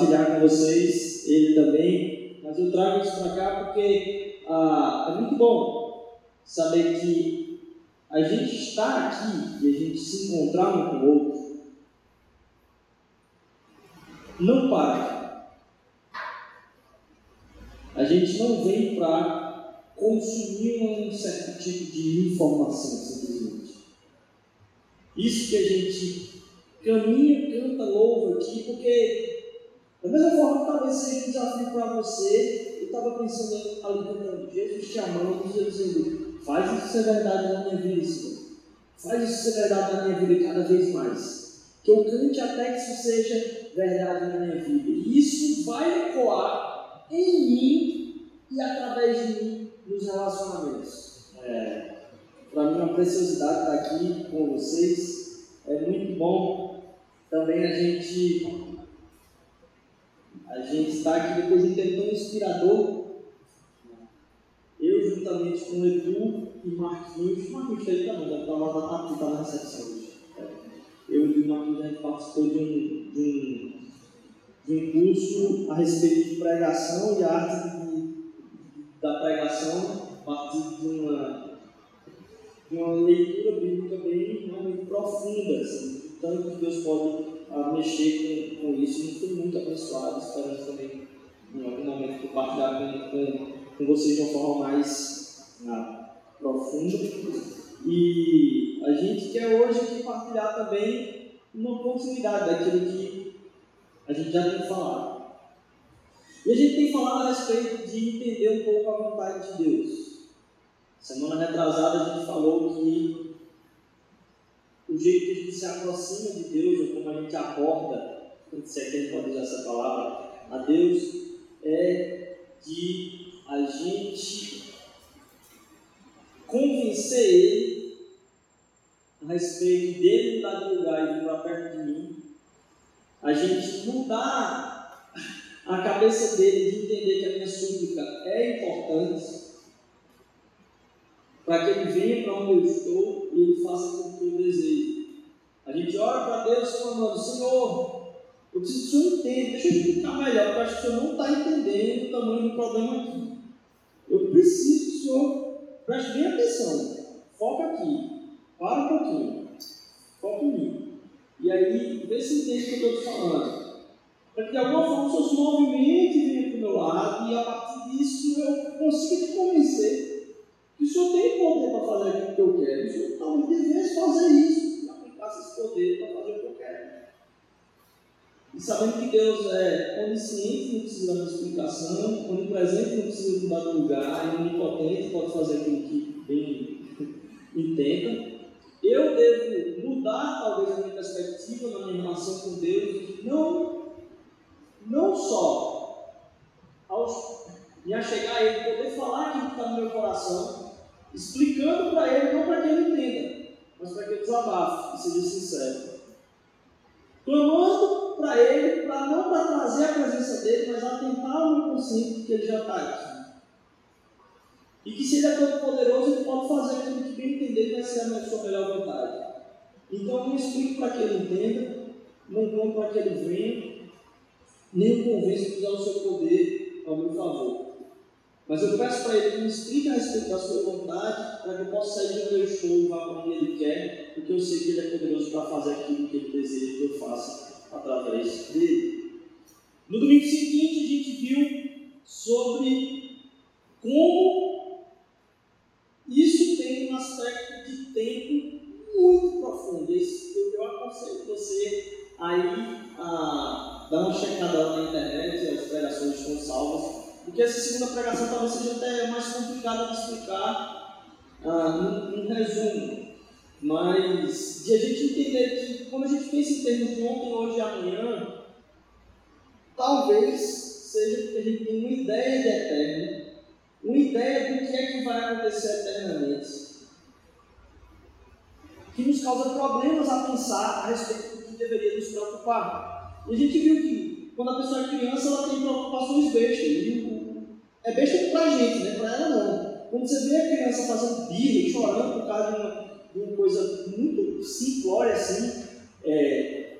partilhar com vocês ele também, mas eu trago isso para cá porque ah, é muito bom saber que a gente está aqui e a gente se encontrar um com o outro. Não para. A gente não vem para consumir um certo tipo de informação, simplesmente. Isso que a gente caminha, canta, louva aqui, porque da mesma forma, talvez seja um desafio para você. Eu estava pensando ali cantando, Jesus te amando, Jesus dizendo, faz isso ser verdade na minha vida, Senhor. Faz isso ser verdade na minha vida cada vez mais. Que eu cante até que isso seja verdade na minha vida. E isso vai ecoar em mim e através de mim nos relacionamentos. É, para mim é uma preciosidade estar aqui com vocês. É muito bom também a gente a gente está aqui depois de um tempo tão inspirador. Eu, juntamente com o Edu e Marquinhos, Marquinhos está aí também, deve estar lá tá, tá na recepção hoje. Eu e o Marquinhos, a gente participou de um, de um, de um curso a respeito de pregação e arte da pregação, a partir de uma, de uma leitura bíblica bem profunda, assim, tanto que Deus pode a mexer com, com isso. E fui muito abençoado, esperando também em algum momento compartilhar com, com, com vocês de uma forma mais ah, profunda. E a gente quer hoje aqui partilhar também uma continuidade daquilo que a gente já tem falado. E a gente tem falado a respeito de entender um pouco a vontade de Deus. Semana retrasada a gente falou que jeito que a gente se aproxima de Deus, ou como a gente acorda, se é que gente pode usar essa palavra, a Deus, é de a gente convencer Ele a respeito dele mudar de lugar e vir para perto de mim, a gente mudar a cabeça dele de entender que a minha súplica é importante, para que ele venha para onde eu estou e ele faça como eu desejo. A gente ora para Deus falando, Senhor, eu preciso que o Senhor entenda, deixa eu explicar melhor, porque acho que o Senhor não está entendendo o tamanho do problema aqui. Eu preciso que o Senhor preste bem atenção, foca aqui, para um pouquinho, foca em mim. E aí, vê se entende o que eu estou te falando. Para que de alguma forma o Senhor se movimente e venha para o meu lado, e a partir disso eu consiga te convencer que o Senhor tem poder para fazer aquilo que eu quero. O Senhor talvez devesse fazer isso, e aplicasse esse poder para fazer o que eu quero. E sabendo que Deus é onisciente, não precisa de explicação, onipresente, não precisa mudar de lugar, e onipotente, pode fazer aquilo que bem entenda. Eu devo mudar, talvez, a minha perspectiva na minha relação com Deus, não, não só aos, me achegar a Ele, poder falar aquilo que está no meu coração, explicando para ele, não para que ele entenda, mas para que ele desabafe e seja sincero. Clamando para ele, para não para trazer a presença dele, mas atentar o meu consciente que ele já está aqui. E que se ele é todo poderoso, ele pode fazer aquilo que bem entender que vai ser a sua melhor vontade. Então eu não explico para que ele entenda, não conto para que ele venha, nem o convenço a usar o seu poder ao meu favor. Mas eu peço para ele que me explique a respeito da sua vontade, para que eu possa sair de onde eu estou e vá para onde ele quer, porque eu sei que ele é poderoso para fazer aquilo que ele deseja que eu faça através dele. No domingo seguinte, a gente viu sobre como isso tem um aspecto de tempo muito profundo. Eu aconselho você aí a dar uma checada na internet, as pregações estão salvas, porque essa segunda pregação talvez seja até mais complicada de explicar ah, num, resumo. Mas de a gente entender que quando a gente pensa em termos de ontem, hoje e amanhã, talvez seja porque a gente tem uma ideia de eterno, uma ideia do que é que vai acontecer eternamente, que nos causa problemas a pensar a respeito do que deveria nos preocupar. E a gente viu que quando a pessoa é criança, ela tem preocupações bestas. E é besta para a gente, né? para ela não. Quando você vê a criança fazendo birra, chorando por causa de uma uma coisa muito simplória assim. É,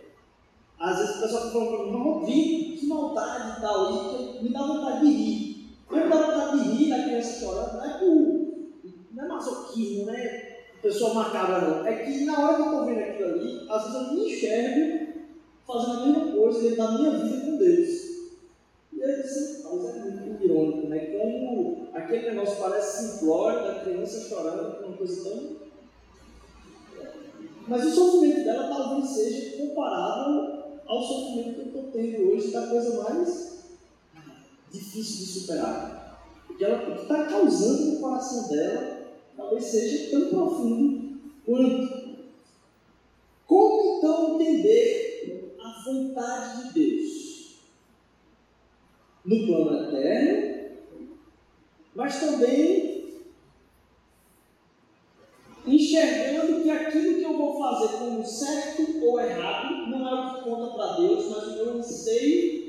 às vezes o pessoal fala para mim, não, vi, que maldade e tal, e me dá vontade de rir. Quando dá vontade de rir da criança chorando, não é por. não é masoquismo, não é pessoa macabra não. É que na hora que eu estou vendo aquilo ali, às vezes eu me enxergo fazendo a mesma coisa dentro da minha vida com Deus. E aí você mas é muito irônico, né? Como aquele negócio parece simplório da criança chorando com uma coisa tão mas o sofrimento dela talvez seja comparável ao sofrimento que eu estou tendo hoje, da coisa mais difícil de superar. Porque ela, o que está causando no coração dela talvez seja tão profundo quanto. Como então entender a vontade de Deus? No plano eterno, mas também enxergando que aquilo que eu vou fazer como certo ou errado não é o que conta para Deus, mas o meu anseio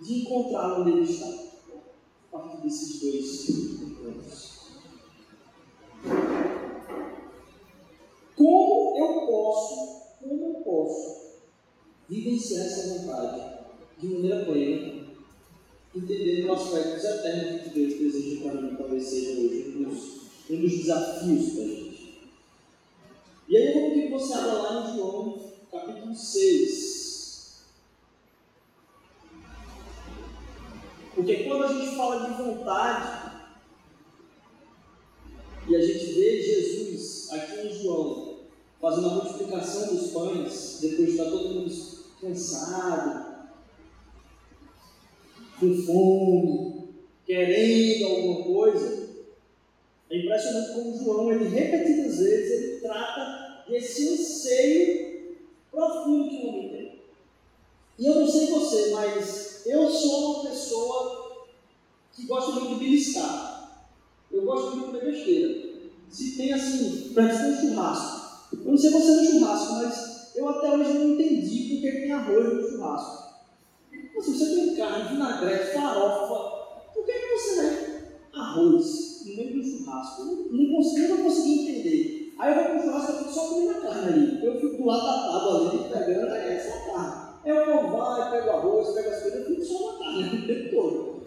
de encontrá-lo onde ele está. A partir desses dois pontos. Como eu posso, como eu posso vivenciar essa vontade de maneira plena, entendendo o aspecto eterno que Deus deseja para mim, talvez seja hoje um dos, um dos desafios para a gente. E aí eu vou pedir que você abra lá em João, capítulo 6. Porque quando a gente fala de vontade, e a gente vê Jesus aqui em João, fazendo a multiplicação dos pães, depois de estar todo mundo cansado, com fome, querendo alguma coisa, é impressionante como João, ele repetidas vezes, ele trata desse anseio profundo que o homem tem. E eu não sei você, mas eu sou uma pessoa que gosta muito de beliscar. Eu gosto muito de comer besteira. Se tem assim, para um churrasco. Eu não sei você no churrasco, mas eu até hoje não entendi porque tem arroz no churrasco. Assim, você tem carne, vinagrete, farofa, por que, você tem arroz? no meio do churrasco. Não, não consigo, não consegui entender. Aí eu vou pro churrasco e fico só comendo a carne ali. Eu fico do lado da tábua ali, pegando, aí é só carne. Eu vou, vai, pego arroz, pego as coisas, eu fico só na carne o tempo todo.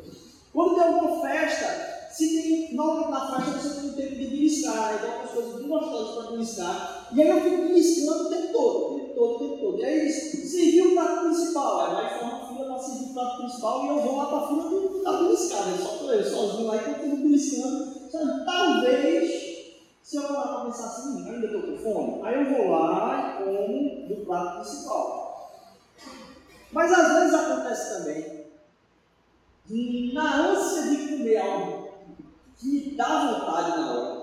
Quando tem alguma festa, se tem, na hora da festa você tem um tempo de beliscar? Tem algumas coisas gostosas para beliscar. E aí eu fico beliscando o tempo todo, todo, o tempo todo. E aí eles serviam o prato principal, aí vai formar fila para servir o prato principal e eu vou lá para a fila do, da beliscada. Só estou eu sozinho lá e continuo beliscando. Sabe? Talvez, se eu lá para pensar assim, ainda estou com fome, aí eu vou lá e como do prato principal. Mas às vezes acontece também, na ânsia de comer algo que me dá vontade na hora,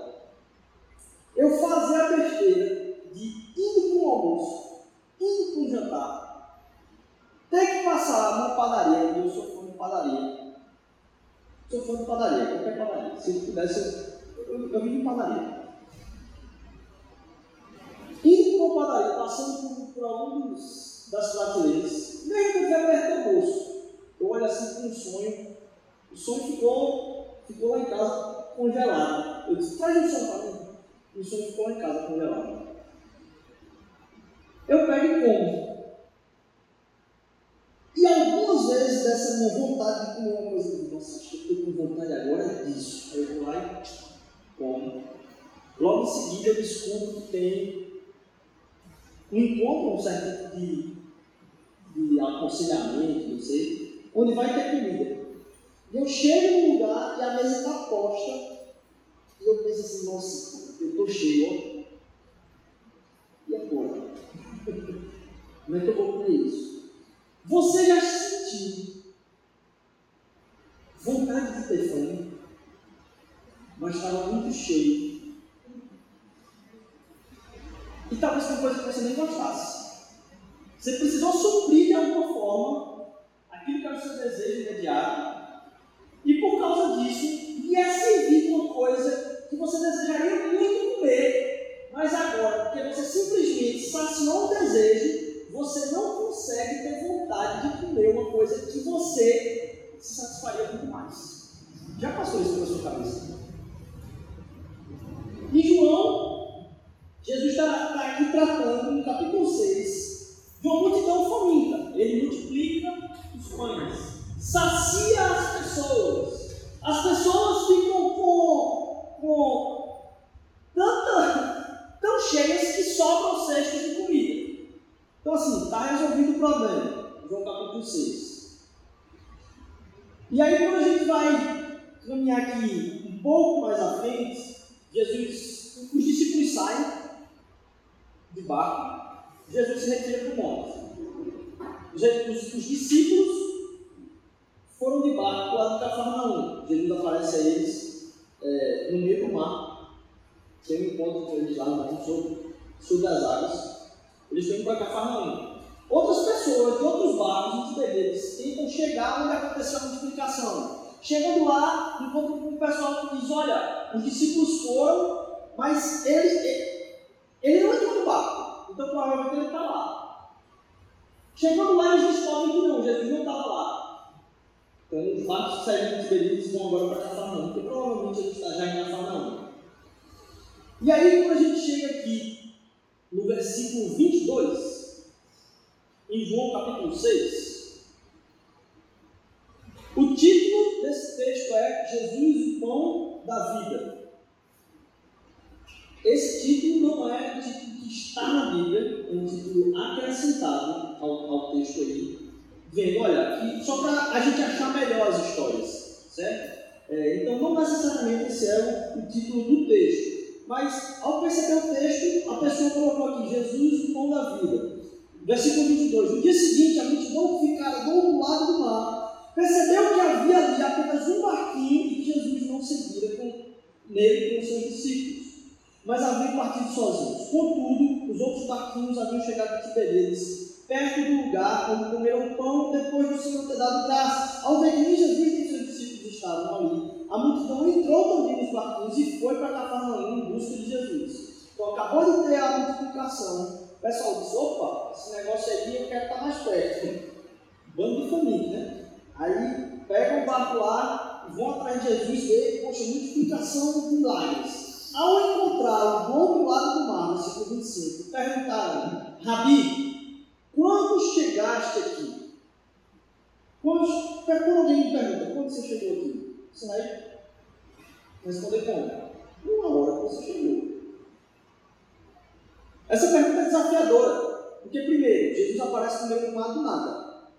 eu fazer a besteira de indo para o almoço, indo para o jantar, ter que passar numa padaria, eu sou fã de padaria. Sou fã de padaria, qualquer padaria. Se eu pudesse, eu, eu, eu vim de padaria. Indo para uma padaria, passando por, por alguns das prateleiras, nem que eu perto do bolso. Eu olho assim com um sonho, o sonho ficou ficou lá em casa congelado. Eu disse, traz um som para mim. O som ficou lá em casa congelado. Eu pego e como. E algumas vezes dessa minha vontade de comer uma coisa, nossa, acho que eu estou com vontade agora disso. Aí eu vou lá e como. Logo em seguida eu descubro que tem um encontro, um certo tipo de, de aconselhamento, não sei, onde vai ter comida. E eu chego no lugar e a mesa está posta, e eu penso assim, nossa, eu estou cheio, ó. E agora? Como é que eu vou comer isso? Você já sentiu vontade de ter fome, mas estava muito cheio. E talvez uma coisa que você nem gostasse. Você precisou suprir de alguma forma aquilo que era o seu desejo imediato. E por causa disso, lhe é servido uma coisa que você desejaria muito comer. Mas agora, porque você simplesmente saciou o desejo, você não consegue ter vontade de comer uma coisa que você se satisfaria muito mais. Já passou isso pela sua cabeça? E João, Jesus está tá aqui tratando no capítulo 6 de uma multidão faminta. Ele multiplica os pães, sacia as pessoas. As pessoas ficam com, com tanta, tão cheias que sobram cestos de comida. Então, assim, está resolvido o problema. João capítulo 6. E aí, quando a gente vai caminhar aqui um pouco mais à frente, Jesus, os discípulos saem de barco, Jesus se retira para o monte. Os, os, os, discípulos foram de barco para o Cafarnaum. Jesus aparece a eles é, no meio do mar. Tem um encontro com eles lá no sul, sul das águas. Eles vêm para Cafarnaum. Outras pessoas de outros barcos, muitos deles, tentam chegar onde aconteceu a multiplicação. Chegando lá, encontram com o pessoal que diz: Olha, os discípulos foram, mas ele, ele, ele não entrou no barco. Então provavelmente ele está lá. Chegando lá, eles descobrem que não, Jesus não estava lá. Então os barcos saíram de Beríades vão agora para Cafarnaum, porque provavelmente ele está já em Cafarnaum. E aí, quando a gente chega aqui, no versículo 22, em João capítulo 6, o título desse texto é Jesus, o pão da vida. Esse título não é o título que está na Bíblia, é um título acrescentado ao, ao texto aí, vendo, olha, que, só para a gente achar melhor as histórias, certo? É, então, não necessariamente esse é o, o título do texto, mas ao perceber o texto, a pessoa colocou aqui: Jesus, o pão da vida. Versículo 22. No dia seguinte, a multidão ficara do outro lado do mar percebeu que havia ali apenas um barquinho e que Jesus não seguira com, nele com seus discípulos mas haviam partido sozinhos. Contudo, os outros barquinhos haviam chegado a Tiberíades, perto do lugar onde comeram pão depois do Senhor ter dado graças. Ao ver que Jesus e seus discípulos estavam ali, a multidão entrou também nos barquinhos e foi para Cafarnaum em busca de Jesus. Então, acabou de ter a multiplicação. O pessoal disse: opa, esse negócio aí eu quero estar mais perto. Bando de família, né? Aí pegam o barco lá, vão atrás de Jesus, vê, poxa, multiplicação de milagres. Ao encontrá-lo do lado do mar, no versículo 25, perguntaram: Rabi, quando chegaste aqui? Quando, quando alguém me pergunta, quando você chegou aqui? Vai responder como? Uma hora que você chegou. Essa pergunta é desafiadora, porque primeiro, Jesus aparece no meio do mar do nada,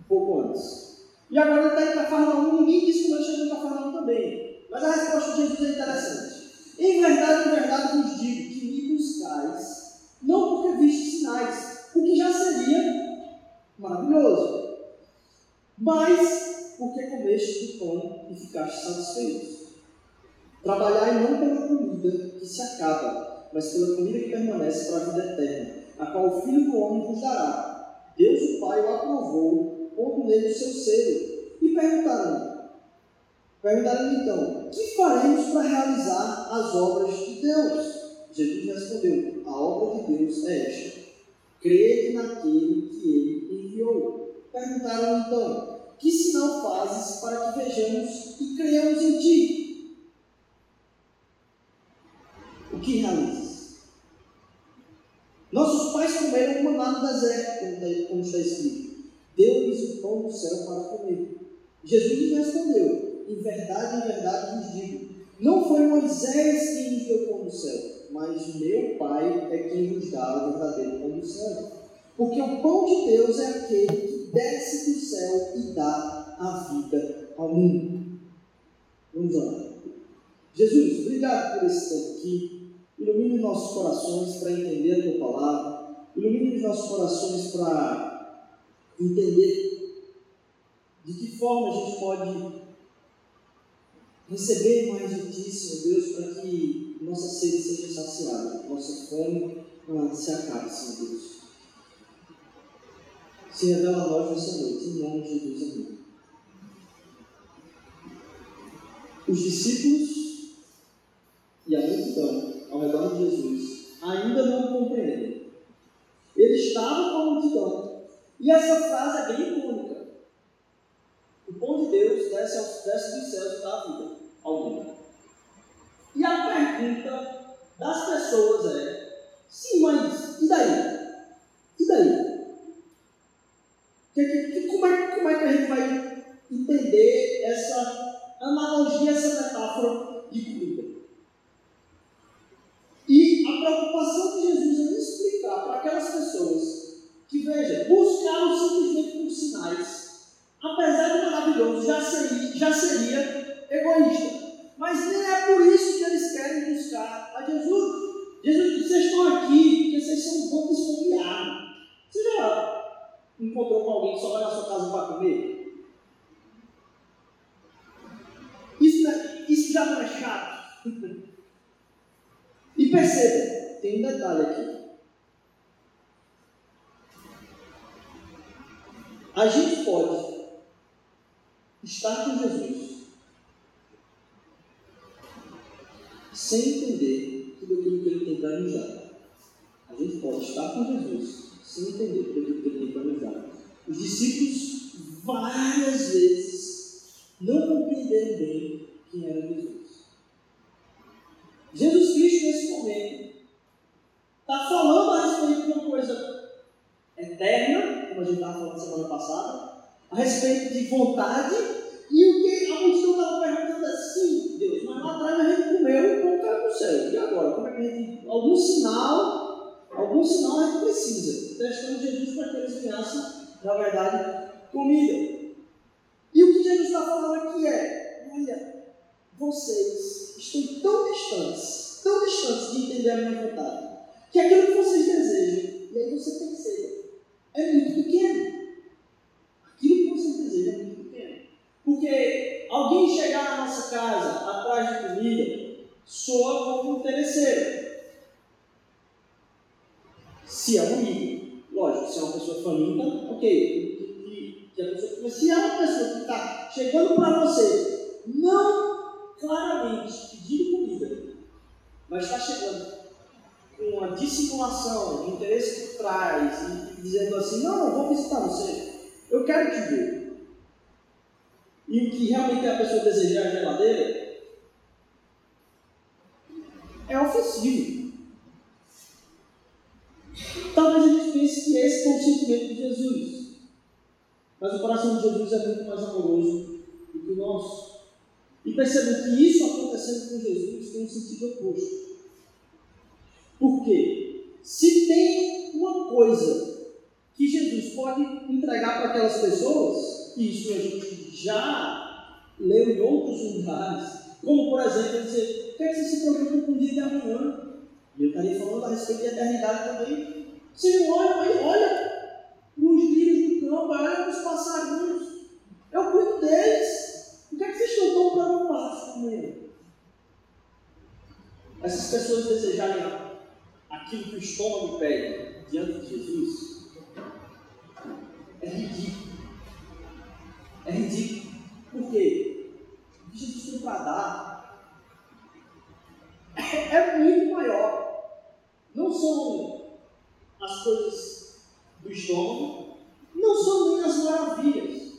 um pouco antes. E agora ele está em Cafarnaum, ninguém disse que ele chegou em Cafarnaum também. Mas a resposta de Jesus é interessante. Em verdade, em verdade vos digo que me buscais, não porque viste sinais, o que já seria maravilhoso, mas porque comeste do pão e ficaste satisfeitos. Trabalhai não pela comida que se acaba, mas pela comida que permanece para a vida eterna, a qual o Filho do Homem vos dará. Deus o Pai o aprovou, pondo nele o seu selo. E perguntaram: Perguntaram então: que faremos para realizar as obras de Deus? Jesus respondeu: a obra de Deus é esta: crede naquele que ele enviou. Perguntaram então: que sinal fazes para que vejamos e creiamos em ti? O que realizas? Nossos pais comeram maná no deserto, como está escrito. Deu-lhes o pão do céu para comer. Jesus respondeu: em verdade, em verdade vos digo: não foi Moisés quem nos deu pão do céu, mas meu Pai é quem nos dá o verdadeiro pão do céu. Porque o pão de Deus é aquele que desce do céu e dá a vida ao mundo. Vamos lá. Jesus, obrigado por esse tempo aqui. Ilumine nossos corações para entender a tua palavra. Ilumine os nossos corações para entender de que forma a gente pode receber mais de Ti, Senhor Deus, para que nossa sede seja saciada, nossa fome se acabe, Senhor Deus. Se revela a nós nessa noite, em nome de Jesus, amém. Os discípulos e a multidão ao redor de Jesus ainda não compreendem. Ele estava com a multidão. E essa frase é bem icônica. O pão de Deus desce, aos, desce dos céus e dá vida ao mundo. E a pergunta das pessoas é: sim, mas e daí? E daí? Que, que, como, é, como é que a gente vai entender essa analogia, essa metáfora de comida? E a preocupação de Jesus é explicar para aquelas pessoas que, veja, buscaram simplesmente por sinais, apesar de maravilhoso, já seria, já seria egoísta. Mas nem é por isso que eles querem buscar a Jesus. Jesus disse: vocês estão aqui porque vocês são um pouco esfomeados. Você já encontrou com alguém que só vai na sua casa para comer? Isso, é, isso já não é chato. e perceba, tem um detalhe aqui. A gente pode estar com Jesus sem entender tudo aquilo que ele tem para nos dar. A gente pode estar com Jesus sem entender tudo aquilo que ele tem para nos dar. Os discípulos, várias vezes, não compreenderam bem quem era Jesus. Jesus Cristo, nesse momento, está falando a respeito de uma coisa eterna, como a gente estava falando semana passada, a respeito de vontade, e o que a multidão estava perguntando assim, Deus, mas lá atrás a gente comeu o pão caiu do céu. E agora? Como é que a gente. Algum sinal, algum sinal gente precisa. Testando Jesus para que eles ganhassem, na verdade, comida. E o que Jesus está falando aqui é: olha, vocês estão tão distantes, tão distantes de entender a minha vontade, que aquilo que vocês desejam, e aí você perceba, é muito pequeno. Aquilo que vocês desejam é muito pequeno. Porque alguém chegar na nossa casa atrás de comida soa como interesseiro. Se é um amigo, lógico, se é uma pessoa faminta, ok. A pessoa, mas se é uma pessoa que está chegando para você, não claramente pedindo comida, mas está chegando com uma dissimulação, um interesse por trás, e dizendo assim, não, eu vou visitar você, eu quero te ver e o que realmente a pessoa desejar a geladeira, é ofensivo. Mas o coração de Jesus é muito mais amoroso do que o nosso. E percebam que isso acontecendo com Jesus tem um sentido oposto. Por quê? Se tem uma coisa que Jesus pode entregar para aquelas pessoas, e isso a gente já leu em outros lugares, como por exemplo, dizer, o que, você se preocupa com o dia de amanhã? E eu estaria falando a respeito de eternidade também. Senhor, olha, olha os campo, olha os passarinhos. Eu cuido deles. O que é que vocês estão tão preocupados com ele? Essas pessoas desejarem aquilo que o estômago pede diante de Jesus é ridículo. É ridículo. Por quê? Que Jesus tem para dar é, é muito maior. Não são as coisas do estômago, não são nem as maravilhas,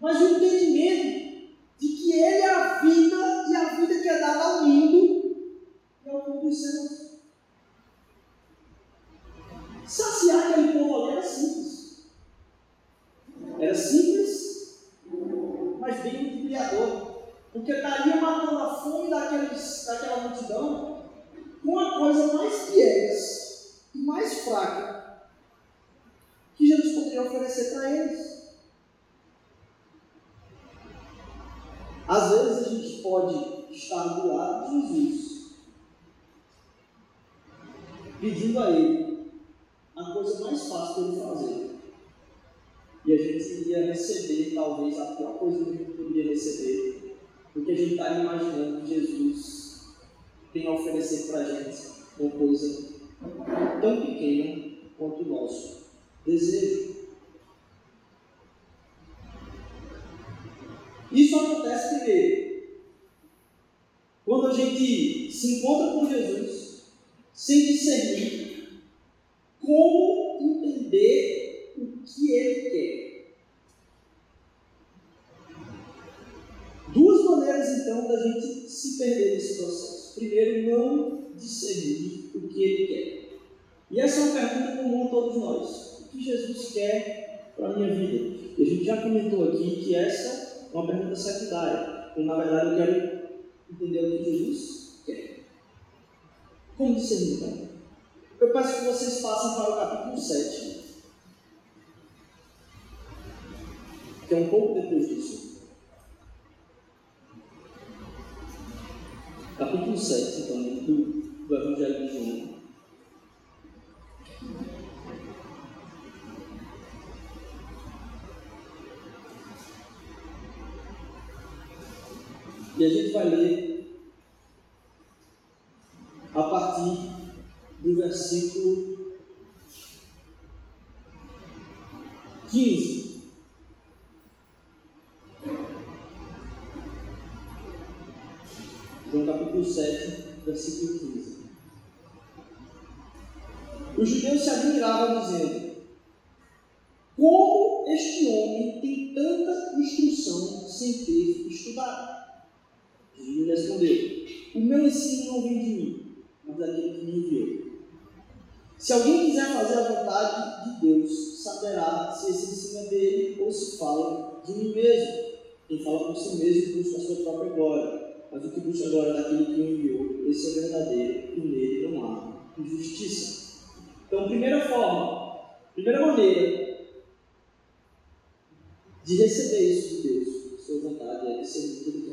mas o entendimento de que Ele é a vida e a vida que é dada ao mundo e ao mundo dos. Saciar aquele povo ali era simples. Era simples mas bem multiplicador. Porque estaria matando a fome daqueles, daquela multidão com a coisa mais piegas e mais fraca oferecer para eles. Às vezes a gente pode estar do lado de Jesus, pedindo a Ele a coisa mais fácil para Ele fazer. E a gente iria receber, talvez, a pior coisa que a gente poderia receber, porque a gente está imaginando que Jesus tem a oferecer para a gente uma coisa tão pequena quanto o nosso desejo. Isso acontece primeiro quando a gente se encontra com Jesus sem discernir como entender o que ele quer. Duas maneiras então da gente se perder nesse processo. Primeiro, não discernir o que ele quer. E essa é uma pergunta comum a todos nós. O que Jesus quer para a minha vida? E a gente já comentou aqui que essa uma pergunta secundária. E, na verdade, eu quero entender o que Jesus quer. Como discernir, então? Eu peço que vocês passem para o capítulo 7. Que é um pouco depois disso. Capítulo 7, então, do, do Evangelho de João. E a gente vai ler a partir do versículo 15. João capítulo 7, versículo 15. Os judeus se admiravam, dizendo: Se alguém quiser fazer a vontade de Deus, saberá se ensino é dele ou se fala de mim mesmo. Quem fala por si mesmo busca a sua própria glória, mas o que busca a glória daquele que o enviou, esse é verdadeiro, e nele não há injustiça. Então, primeira forma, primeira maneira de receber isso de Deus, sua vontade é ser muito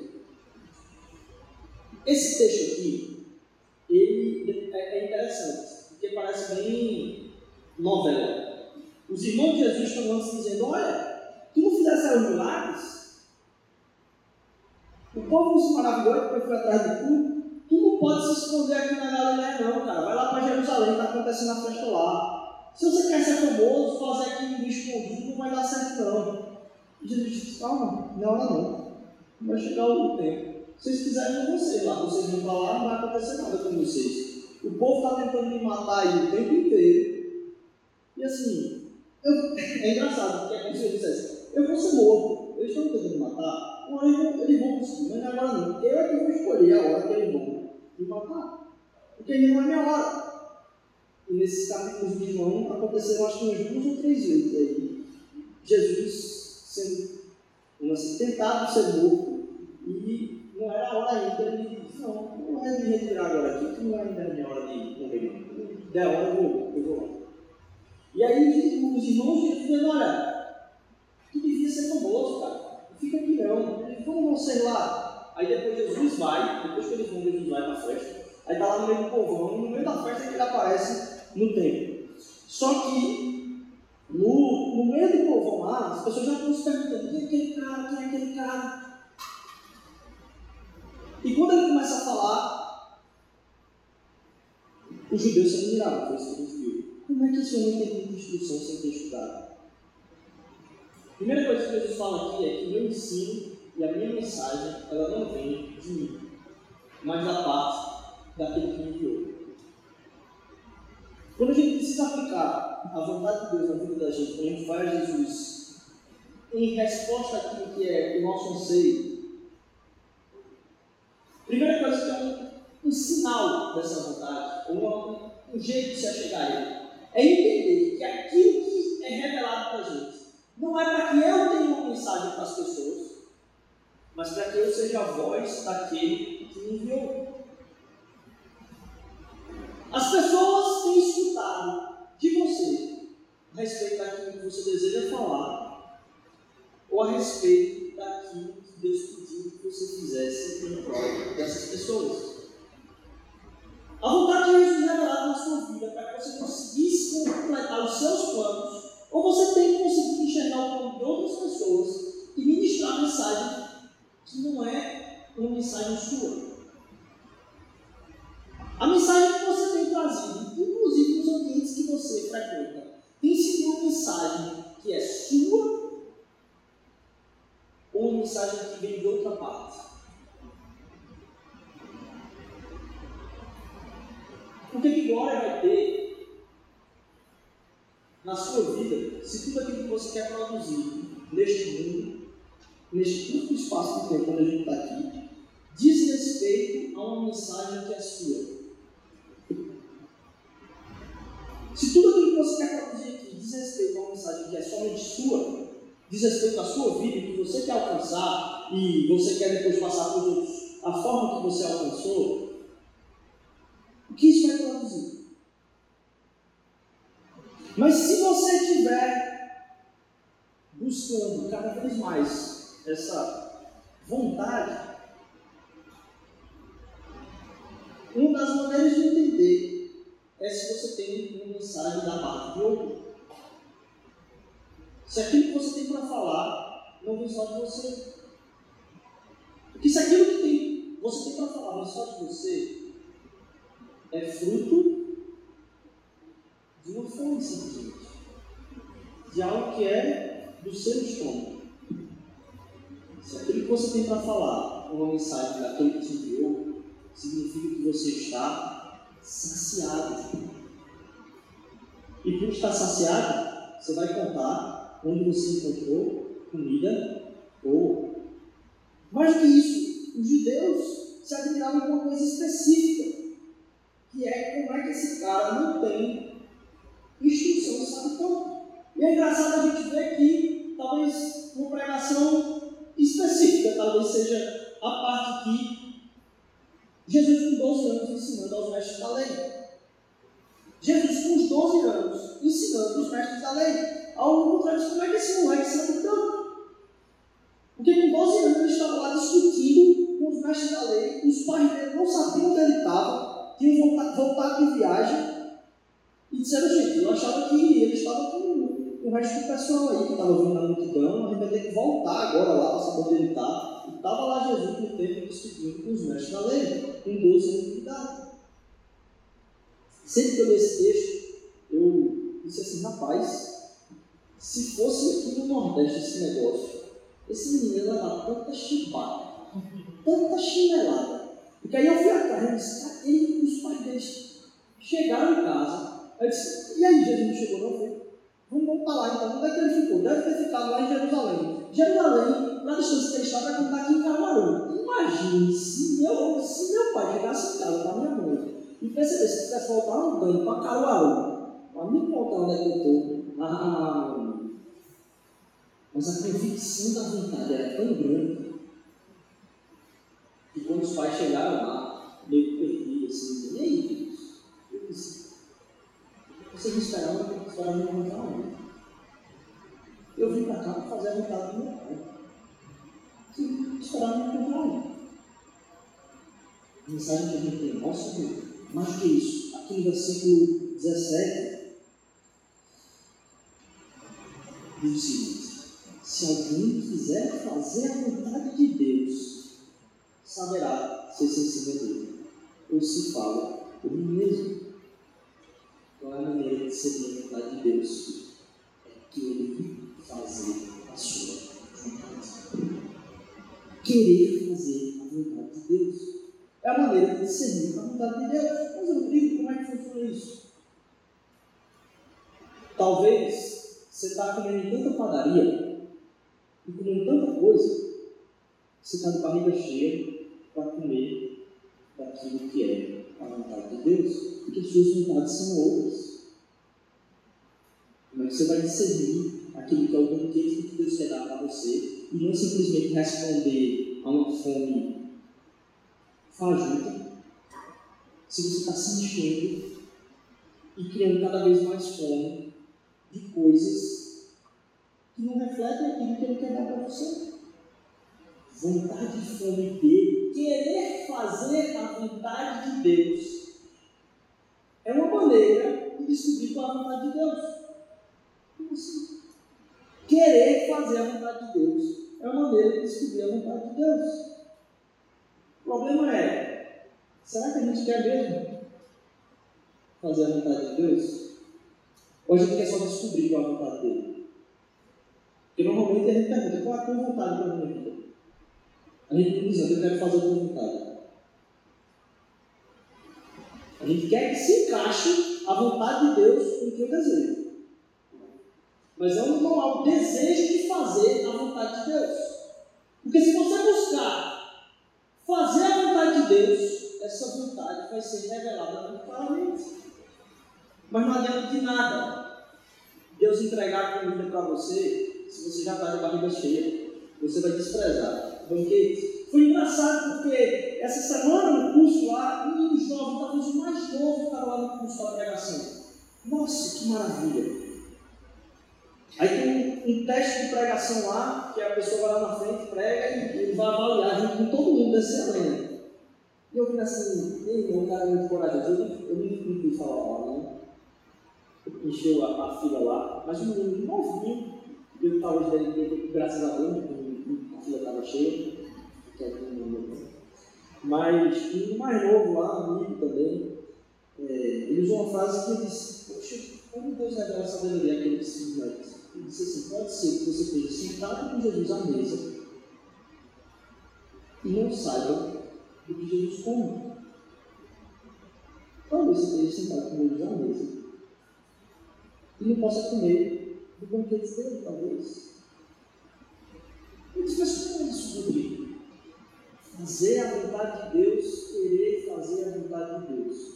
esse texto aqui, ele é, é interessante, parece bem novela. Os irmãos de Jesus estão antes dizendo, olha, tu não fizesse os milagres? O povo se maravilhou porque foi atrás de tu. Tu não pode se esconder aqui na Galileia não, cara. Vai lá para Jerusalém, está acontecendo a festa lá. Se você quer ser famoso, fazer aqui escondido, não vai dar certo não. E Jesus disse, calma, não é hora não. Vai chegar o tempo. Se vocês quiserem, com vocês lá. Vocês vão lá, não vai acontecer nada com vocês. O povo está tentando me matar aí o tempo inteiro. E assim, eu, é engraçado, porque é como se eu dissesse: eu vou ser morto. Eles estão tentando me matar. Uma hora eles, eles vão conseguir, mas agora não. Eu é que vou escolher a hora que eles vão me matar. Porque não é minha hora. E nesses capítulos de João aconteceram acho que umas duas ou três vezes aí. Jesus sendo assim, tentado ser morto e não era a hora ainda, ele disse, não, não é de me retirar agora aqui, que não é ainda a minha hora de morrer. Der hora eu vou, eu vou lá. E aí os irmãos dizendo, olha, tu devia ser famoso, cara, não fica aqui não, ele vamos você lá. Aí depois Jesus vai, depois que eles vão, Jesus vai para a festa, aí está lá no meio do povão, no meio da festa é que ele aparece no templo. Só que no, no meio do povão lá, as pessoas já estão se perguntando, quem é aquele cara, quem é aquele cara? E quando ele começa a falar, os judeus se admiravam, a gente viu. Como é que esse homem tem muita instrução sem ter estudado? A primeira coisa que Jesus fala aqui é que meu ensino e a minha mensagem, ela não vem de mim, mas da parte daquele que me enviou. Quando a gente precisa aplicar a vontade de Deus na vida da gente, quando a gente a Jesus em resposta àquilo que é o nosso anseio, Primeira coisa que é um, sinal dessa vontade, um, um jeito de se achegar a ele, é entender que aquilo que é revelado para a gente não é para que eu tenha uma mensagem para as pessoas, mas para que eu seja a voz daquele que me enviou. As pessoas têm escutado de você a respeito daquilo que você deseja falar, ou a respeito daquilo que Deus pediu que você fizesse em prol dessas pessoas. A vontade de Jesus revelada na sua vida para que você conseguisse completar os seus planos, ou você tem que conseguir enxergar o plano de outras pessoas e ministrar a mensagem que não é uma mensagem sua. A mensagem que você tem trazido, inclusive nos ambientes que você frequenta, tem sido uma mensagem que é sua ou uma mensagem que vem de outra parte? O que, que glória vai ter na sua vida se tudo aquilo que você quer produzir neste mundo, neste curto espaço de tempo quando a gente está aqui, diz respeito a uma mensagem que é sua? Se tudo aquilo que você quer produzir aqui diz respeito a uma mensagem que é somente sua, diz respeito à sua vida, que você quer alcançar e você quer depois passar os outros a forma que você alcançou, o que isso vai produzir? Mas se você estiver buscando cada vez mais essa vontade, uma das maneiras de entender é se você tem uma mensagem da parte de outro. Se aquilo que você tem para falar não vem só de você. Porque se aquilo que tem, você tem para falar vem só de você, é fruto de uma fome simplesmente. De algo que é do seu estômago. Se aquilo que você tem para falar é uma mensagem daquele que te enviou, significa que você está saciado. E por estar saciado, você vai contar onde você encontrou comida boa. Mais do que isso, os judeus se admiravam com uma coisa específica, que é como é que esse cara não tem instrução, sabe como. E é engraçado a gente ver que talvez uma pregação específica, talvez seja a parte que Jesus com 12 anos ensinando aos mestres da lei. Jesus com os 12 anos ensinando os mestres da lei. Ao contrário, como é que esse moleque sabe tanto? Porque com 12 anos ele estava lá discutindo com os mestres da lei, os pais dele não sabiam onde ele estava, tinham voltado de viagem e disseram, gente, eu achava que ele estava com o resto do pessoal aí que estava vindo na multidão, a gente vai ter que voltar agora lá para saber onde ele está. E estava lá Jesus no tempo discutindo com os mestres da lei, com 12 anos de. Sempre que eu li esse texto, eu disse assim, rapaz, se fosse aqui no Nordeste esse negócio, esse menino ia dar tanta chibata, tanta chinelada. Porque aí eu fui atrás ele os pais deles chegaram em casa. Eu disse, e aí Jesus não chegou não? Foi? Vamos voltar lá então. Onde é que ele ficou? Deve ter ficado lá em Jerusalém. Jerusalém, na distância que ele estava, vai contar aqui em Caruaru. Imagine se meu, se meu pai chegasse em casa para minha mãe e percebesse que tivesse voltado andando para Caruaru, para me contar onde é que eu estou. Ah, mas a convicção da vontade era tão grande que quando os pais chegaram lá, meio perdido assim, e aí, filhos? Eu disse, vocês me esperavam para me encontrar onde? Eu vim para cá para fazer a vontade do meu pai. Sim, esperar me encontrar onde? Mensagem que a gente tem, nossa Deus, mais que isso, aqui no versículo 17, diz o seguinte: se alguém quiser fazer a vontade de Deus, saberá se se ensina dele, ou se fala por mim mesmo. Qual é a maneira de seguir a vontade de Deus? É querer fazer a sua vontade. Querer fazer a vontade de Deus. É a maneira de discernir a vontade de Deus. Mas eu digo, como é que funciona isso? Talvez você está comendo tanta padaria e comendo tanta coisa, você está de barriga cheia para comer daquilo que é a vontade de Deus porque suas vontades são outras. Como é que você vai discernir aquilo que é o banquete que Deus quer dar para você e não simplesmente responder a uma fome fajuta? Se você está se enchendo e criando cada vez mais fome de coisas que não refletem aquilo que ele quer dar para você. Vontade e fome dele, querer fazer a vontade de Deus, é uma maneira de descobrir é a vontade de Deus. Como assim? Querer fazer a vontade de Deus é uma maneira de descobrir a vontade de Deus. O problema é, será que a gente quer mesmo fazer a vontade de Deus? Ou a gente quer só descobrir qual é a vontade dele? Porque normalmente a gente pergunta, qual é a tua vontade para vida? A gente diz, eu quero fazer a tua vontade. A gente quer que se encaixe a vontade de Deus com o que eu desejo. Mas não há o desejo de fazer a vontade de Deus. Porque se você buscar fazer a vontade de Deus, essa vontade vai ser revelada claramente. Mas não adianta de nada Deus entregar comida para você se você já está de barriga cheia. Você vai desprezar. Banquete. Foi engraçado porque essa semana no curso lá, um dos jovens, talvez o mais novo, estava lá no curso da pregação. Nossa, que maravilha! Aí tem um, um, teste de pregação lá, que a pessoa vai lá na frente, prega e ele vai avaliar junto com todo mundo desse além. E eu vi assim, ei, um cara muito corajoso, eu, não fui falar lá, né? Encheu a, a fila lá, mas um menino novinho, eu talvez deve graças a Deus, a fila estava que é mas um mais novo lá, amigo também, é, ele usou uma frase que ele disse, poxa, como Deus revela sabedoria àquele simplesmente? Ele disse assim: pode ser que você esteja sentado com Jesus à mesa e não saiba do que Jesus come. Talvez você esteja sentado com Jesus à mesa e não possa comer do banquete dele, talvez. Ele disse: mas como Rodrigo? Fazer a vontade de Deus, querer fazer a vontade de Deus.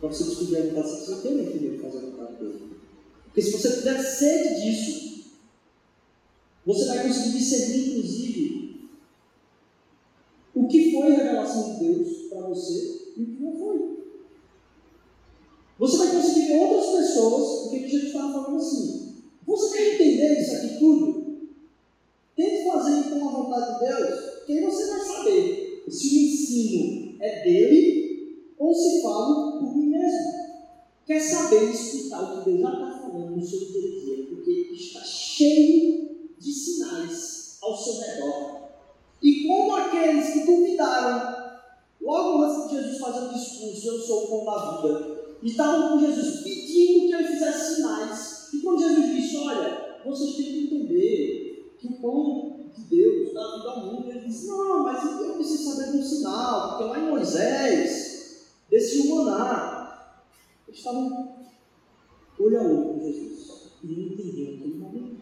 Para você descobrir a vontade, você querer, querer fazer a vontade de Deus. Porque se você tiver sede disso, você vai conseguir discernir, inclusive, o que foi a revelação de Deus para você e o que não foi. Você vai conseguir ver outras pessoas, porque Jesus estava falando assim. Você quer entender isso aqui tudo? Tente fazer então a vontade de Deus, que você vai saber se o ensino é dele ou se fala por mim mesmo. Quer saber escutar o que Deus já está falando no seu dia a dia, porque está cheio de sinais ao seu redor. E como aqueles que duvidaram, logo antes de Jesus fazer o discurso, eu sou o pão da vida, estavam com Jesus pedindo que ele fizesse sinais. E quando Jesus disse: Olha, vocês têm que entender que o pão de Deus dá vida ao mundo, ele disse: Não, mas eu preciso saber de um sinal, porque lá em Moisés desceu o maná. Eles estavam olho a olho com Jesus e não entendiam aquele momento.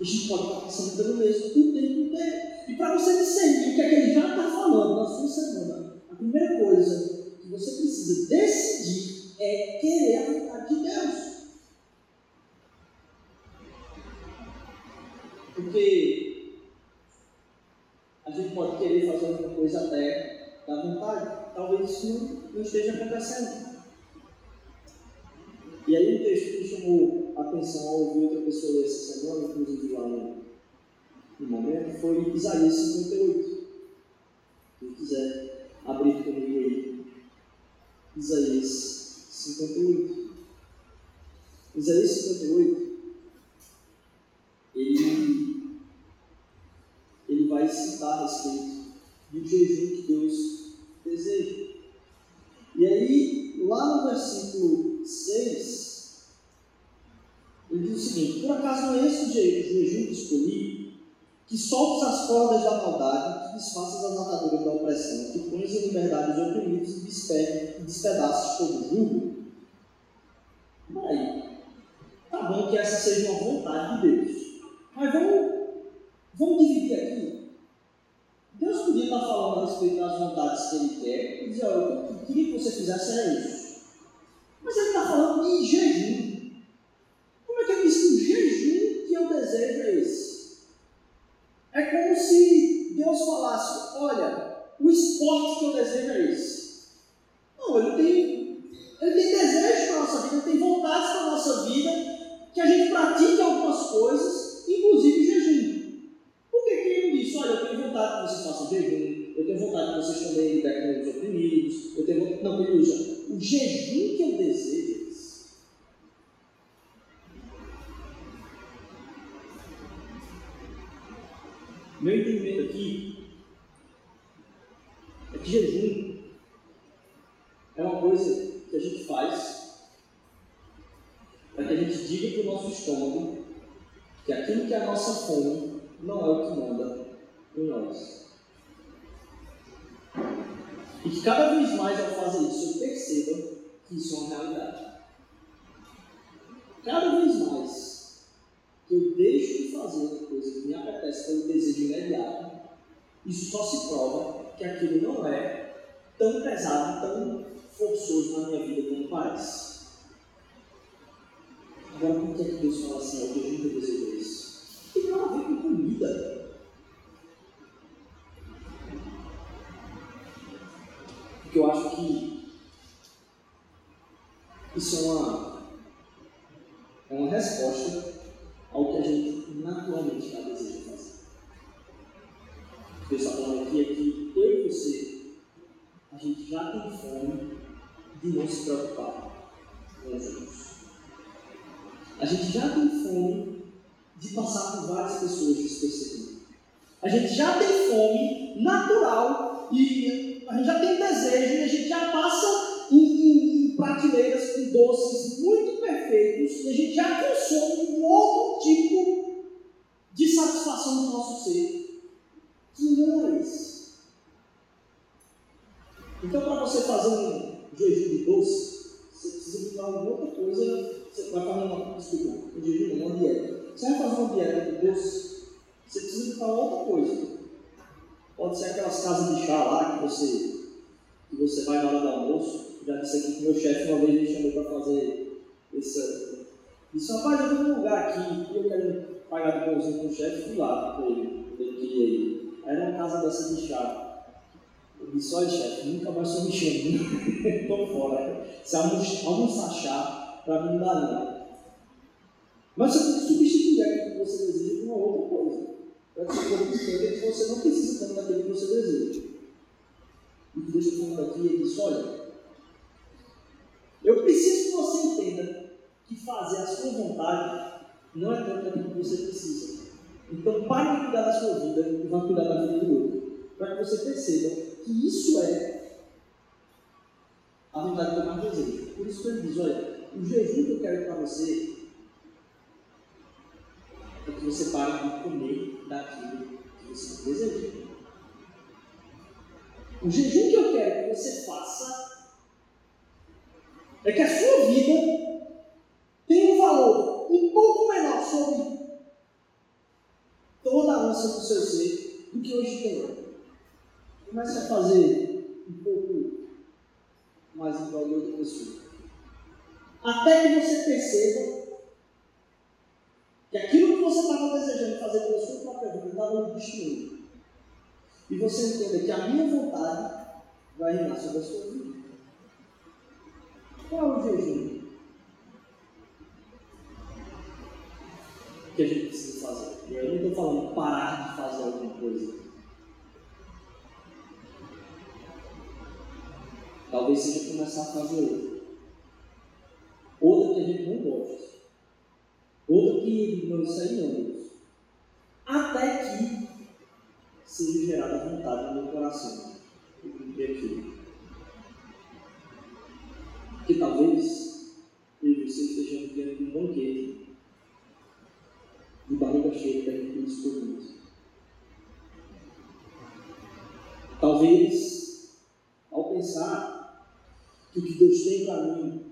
A gente pode estar passando pelo mesmo o tempo inteiro. E para você discernir o que é ele já está falando na sua semana, a primeira coisa que você precisa decidir é querer a vontade de Deus. Porque a gente pode querer fazer alguma coisa até da vontade. Talvez isso não esteja acontecendo. E aí um texto que chamou a atenção ao ouvir outra pessoa essa semana, inclusive lá no, no momento, foi Isaías 58. Quem quiser abrir comigo aí. Isaías 58. Isaías 58, ele, ele vai citar a respeito do jejum que Deus deseja. E aí, lá no versículo 6, ele diz o seguinte: Por acaso não é esse o jejum que escolhi, que soltes as cordas da maldade, que desfaças as ataduras da opressão, que pões em liberdade os oprimidos e despedaças todo o jugo? Aí, tá bom que essa seja uma vontade de Deus, mas vamos, vamos dividir aqui Deus podia estar falando a respeito das vontades que Ele quer e dizer, olha, o que eu queria que você fizesse era isso. Mas Ele está falando de jejum. Como é que eu disse que o jejum que eu desejo é esse? É como se Deus falasse, olha, o esporte que eu desejo é esse. Não, Ele tem, ele tem desejos para a nossa vida, Ele tem vontades para a nossa vida, que a gente pratique algumas coisas jejum, eu tenho vontade de vocês também libertem os oprimidos, eu tenho vontade. Não, ele o jejum que eu desejo. Meu entendimento aqui é que jejum é uma coisa que a gente faz para que a gente diga para o nosso estômago que aquilo que é a nossa fome não é o que manda em nós cada vez mais ao fazer isso eu perceba que isso é uma realidade. Cada vez mais que eu deixo de fazer uma coisa que me apetece pelo desejo imediato, isso só se prova que aquilo não é tão pesado, tão forçoso na minha vida como parece. Agora, por que é Deus fala assim, eu desejo isso? Tem nada a ver com comida. Isso é uma, é uma resposta ao que a gente naturalmente já deseja fazer. O que Deus está falando aqui é que eu e você, a gente já tem fome de não se preocupar com os outros. A gente já tem fome de passar por várias pessoas despercebidas. A gente já tem fome natural e a gente já tem desejo e a gente já passa prateleiras com doces muito perfeitos e a gente já consome um outro tipo de satisfação do nosso ser, que não é esse. Então, para você fazer um jejum de doce, você precisa de alguma outra coisa. Você vai fazer uma, desculpa, um jejum, uma dieta. Você vai fazer uma dieta de doce, você precisa de outra coisa. Pode ser aquelas casas de chá lá que você, que você vai na hora do almoço. Já disse aqui que meu chefe uma vez me chamou para fazer isso. Disse, rapaz, eu vou num lugar aqui eu quero pagar de bonzinho com o chefe, fui lá com ele, ele queria ir. Aí era uma casa dessa de chá. Eu disse, olha chefe, nunca mais sou me chamando, estou fora. Se almoçar chá, para mim não dá. Mas você tem que substituir aquilo que você deseja por uma outra coisa para que seu corpo entenda que você não precisa tanto daquilo que você deseja. E que deixa eu falando aqui, ele diz, olha, preciso que você entenda que fazer a sua vontade não é tanto daquilo que você precisa. Então pare de cuidar da sua vida e vá cuidar da vida do outro. Para que você perceba que isso é a vontade eu mais desejo. Por isso que ele diz, olha, o jejum que eu quero para você é que você pare de comer daquilo que você deseja. O jejum que eu quero que você faça é que a sua vida tenha um valor um pouco menor sobre toda a lança do seu ser do que hoje tem. Comece a fazer um pouco mais prol de outra pessoa. Até que você perceba que aquilo que você estava desejando fazer pela sua própria vida estava destruindo. E você entenda que a minha vontade vai reinar sobre a sua vida. Qual é o jejum que a gente precisa fazer? E eu não estou falando parar de fazer alguma coisa. Talvez seja começar a fazer outra. Outra que a gente não gosta. Outra que não sai não. Até que seja gerada vontade no meu coração cumprir aquilo. Que talvez eu e você estejamos diante de um banquete de barriga cheia isso por Talvez, ao pensar que o que Deus tem para mim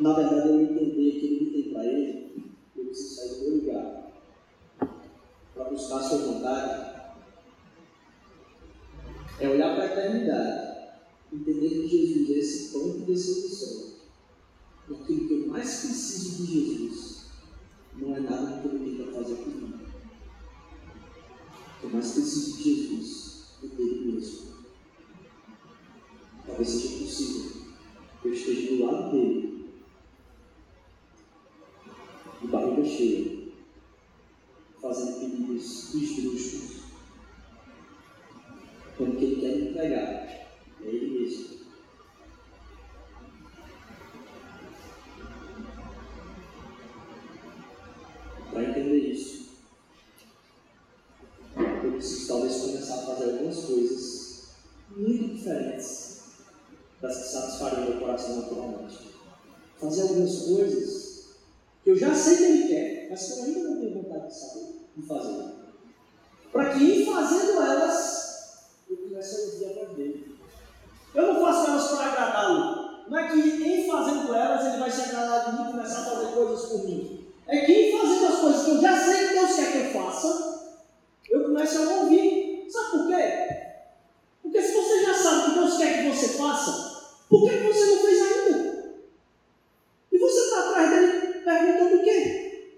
na verdade, eu entender que ele tem para ele, eu preciso sair do meu lugar para buscar a sua vontade. É olhar para a eternidade, entender que Jesus é esse pão que desceu do céu. E aquilo que eu mais preciso de Jesus não é nada que ele tem para fazer por mim. O que eu mais preciso de Jesus é dele mesmo. Talvez seja possível que eu esteja do lado dele de barriga cheia, fazendo pedidos esdrúxulos, quando que ele quer entregar é ele mesmo, fazer algumas coisas que eu já sei que Ele quer, mas que eu ainda não tenho vontade de saber, de fazer. Para que em fazendo elas, eu comece a ouvir a voz dele. Eu não faço elas para agradá-lo. Não é que em fazendo elas ele vai se agradar de mim e começar a fazer coisas por mim. É que em fazendo as coisas que eu já sei que Deus quer que eu faça, eu começo a ouvir. Sabe por quê? Porque se você já sabe que Deus quer que você faça, por que você não fez ainda? E você está atrás dele perguntando o quê?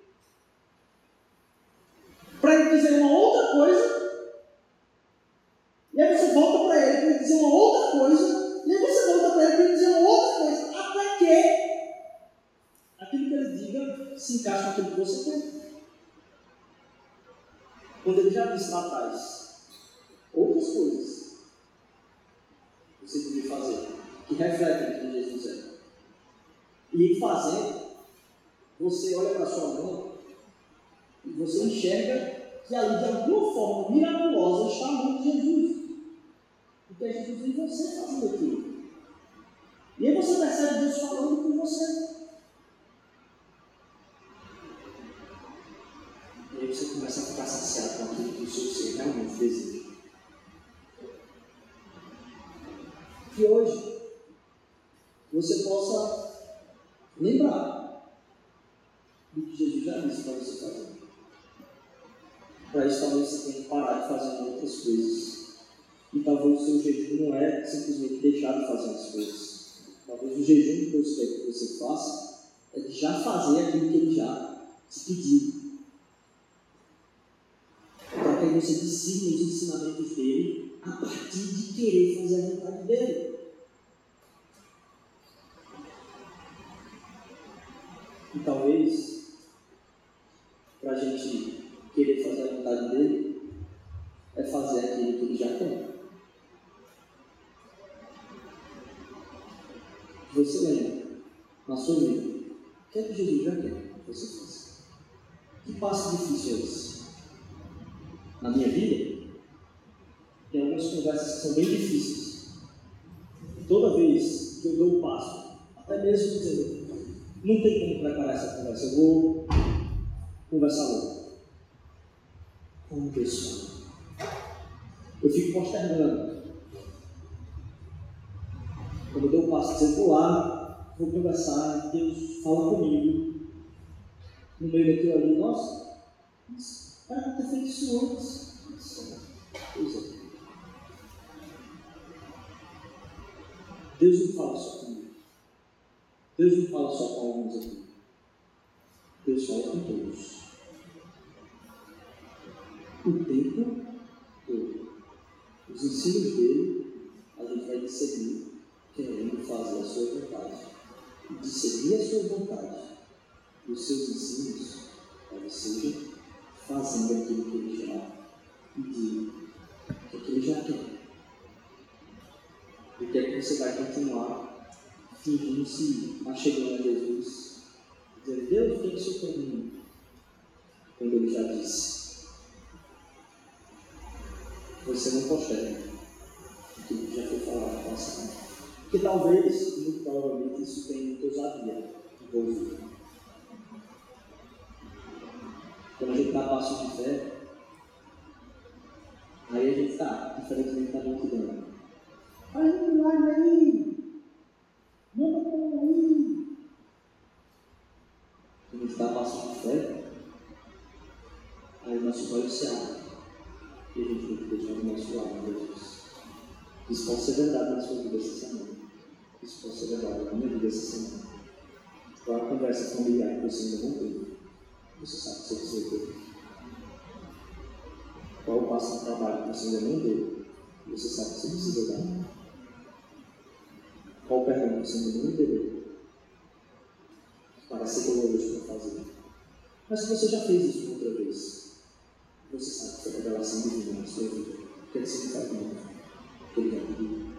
Para ele dizer uma outra coisa, e aí você volta para ele para ele dizer uma outra coisa, e aí você volta para ele para ele dizer uma outra coisa, até que aquilo que ele diga se encaixa com aquilo que você quer. Quando ele já disse lá atrás outras coisas você podia fazer, que refletem o que Jesus é. E fazendo, você olha para sua mão e você enxerga que ali de alguma forma miraculosa está a mão de Jesus. Porque é Jesus em você fazendo aquilo. E aí você percebe Deus falando com você. Que hoje você possa lembrar do que Jesus já disse para você fazer. Para isso, talvez você tenha que parar de fazer outras coisas. E talvez o seu jejum não é simplesmente deixar de fazer as coisas. Talvez o jejum que Deus quer que você faça é de já fazer aquilo que Ele já te pediu. Para que você discípule os ensinamentos dele a partir de querer fazer a vontade dele. Fazer aquilo que ele já quer. Você lembra, na sua vida, o que é que Jesus já quer que você faça? Que passo difícil é esse? Na minha vida, tem algumas conversas que são bem difíceis. Toda vez que eu dou um passo, até mesmo dizendo, não tem como preparar essa conversa. Eu vou conversar logo. Com o pessoal. Eu fico postergando. Quando eu dou um passo, dizer, vou conversar, Deus fala comigo. No meio daquilo ali, nossa, era para ter feito isso antes. Pois é. Deus não fala só comigo. Deus não fala só com alguns aqui. Deus fala com todos. O tempo. Os ensinos dele, a gente vai discernir querendo fazer a sua vontade. E discernir a sua vontade. Os seus ensinos, talvez seja fazendo aquilo que ele já pediu, que ele já quer. E que é que você vai continuar fingindo-se achegando a Jesus, dizendo, Deus, que é o Senhor mim? Quando ele já disse, você não consegue aquilo que já foi falado passado. Porque talvez, muito provavelmente, isso tenha muita ousadia envolvida. Quando a gente dá passos de fé, aí a gente está, diferentemente da multidão. Olha o milagre aí! Manda para aí. Quando está passando fé, aí o nosso olho se abre. E a gente tem que deixar o nosso lado, Jesus. Isso pode ser verdade na sua vida essa semana. Isso pode ser verdade na minha vida essa semana. Qual é a conversa familiar que você ainda não teve? Você sabe que você ter. Qual o passo de trabalho que você ainda não deu? Você sabe que você precisa dar. Qual perdão você ainda não entendeu? Para ser doloroso para fazer. Mas se você já fez isso outra vez, você sabe que foi revelação divina na sua vida. O que é que ele pediu.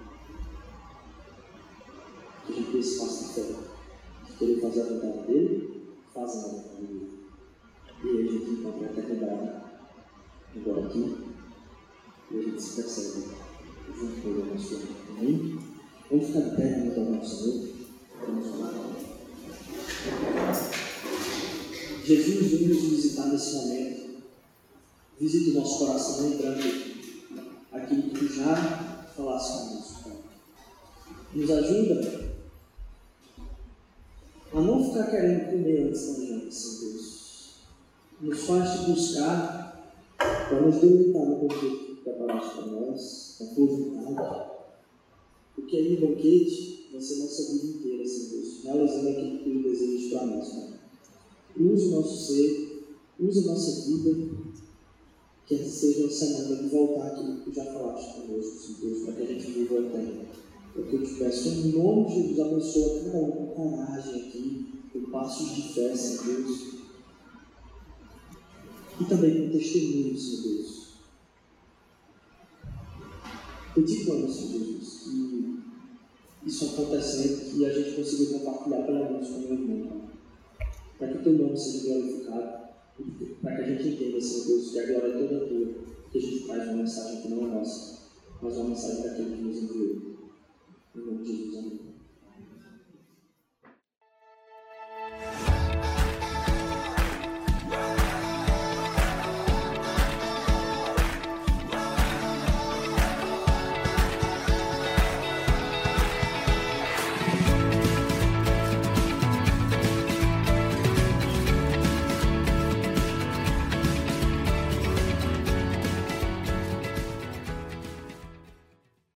Que a gente tem esse passo de fé. De querer fazer a vontade dele, fazendo a vontade dele. E aí a gente encontra a eternidade. Agora aqui. E a gente se percebe junto com ele na sua vida. Amém? Vamos ficar de pé no nome do Senhor. Vamos orar. Jesus vem nos visitar nesse momento. Visita o nosso coração lembrando aquilo que já falaste conosco. Nos ajuda a não ficar querendo comer antes da janta, Senhor Deus. Nos faz buscar para nos deleitar no banquete que preparaste para nós, com a tua vontade. Porque aí no banquete vai ser nossa vida inteira, Senhor Deus, realizando aquilo que tu desejas para nós, Pai. Use o nosso ser, use a nossa vida, que essa seja uma semana de voltar aquilo que tu já falaste conosco, Senhor Deus, para que a gente viva o que eu te peço, em nome de Jesus, abençoa cada um com coragem aqui, com passos de fé, Senhor Deus. E também com testemunho, Senhor Deus. Eu te clamo, Senhor Jesus, que isso acontecendo, que a gente consiga compartilhar pelo menos com o meu irmão, para que o teu nome seja glorificado, para que a gente entenda, Senhor Deus, que a glória é toda tua, que a gente faz uma mensagem que não é nossa, mas uma mensagem daquele que nos enviou. Em nome de Jesus, amém.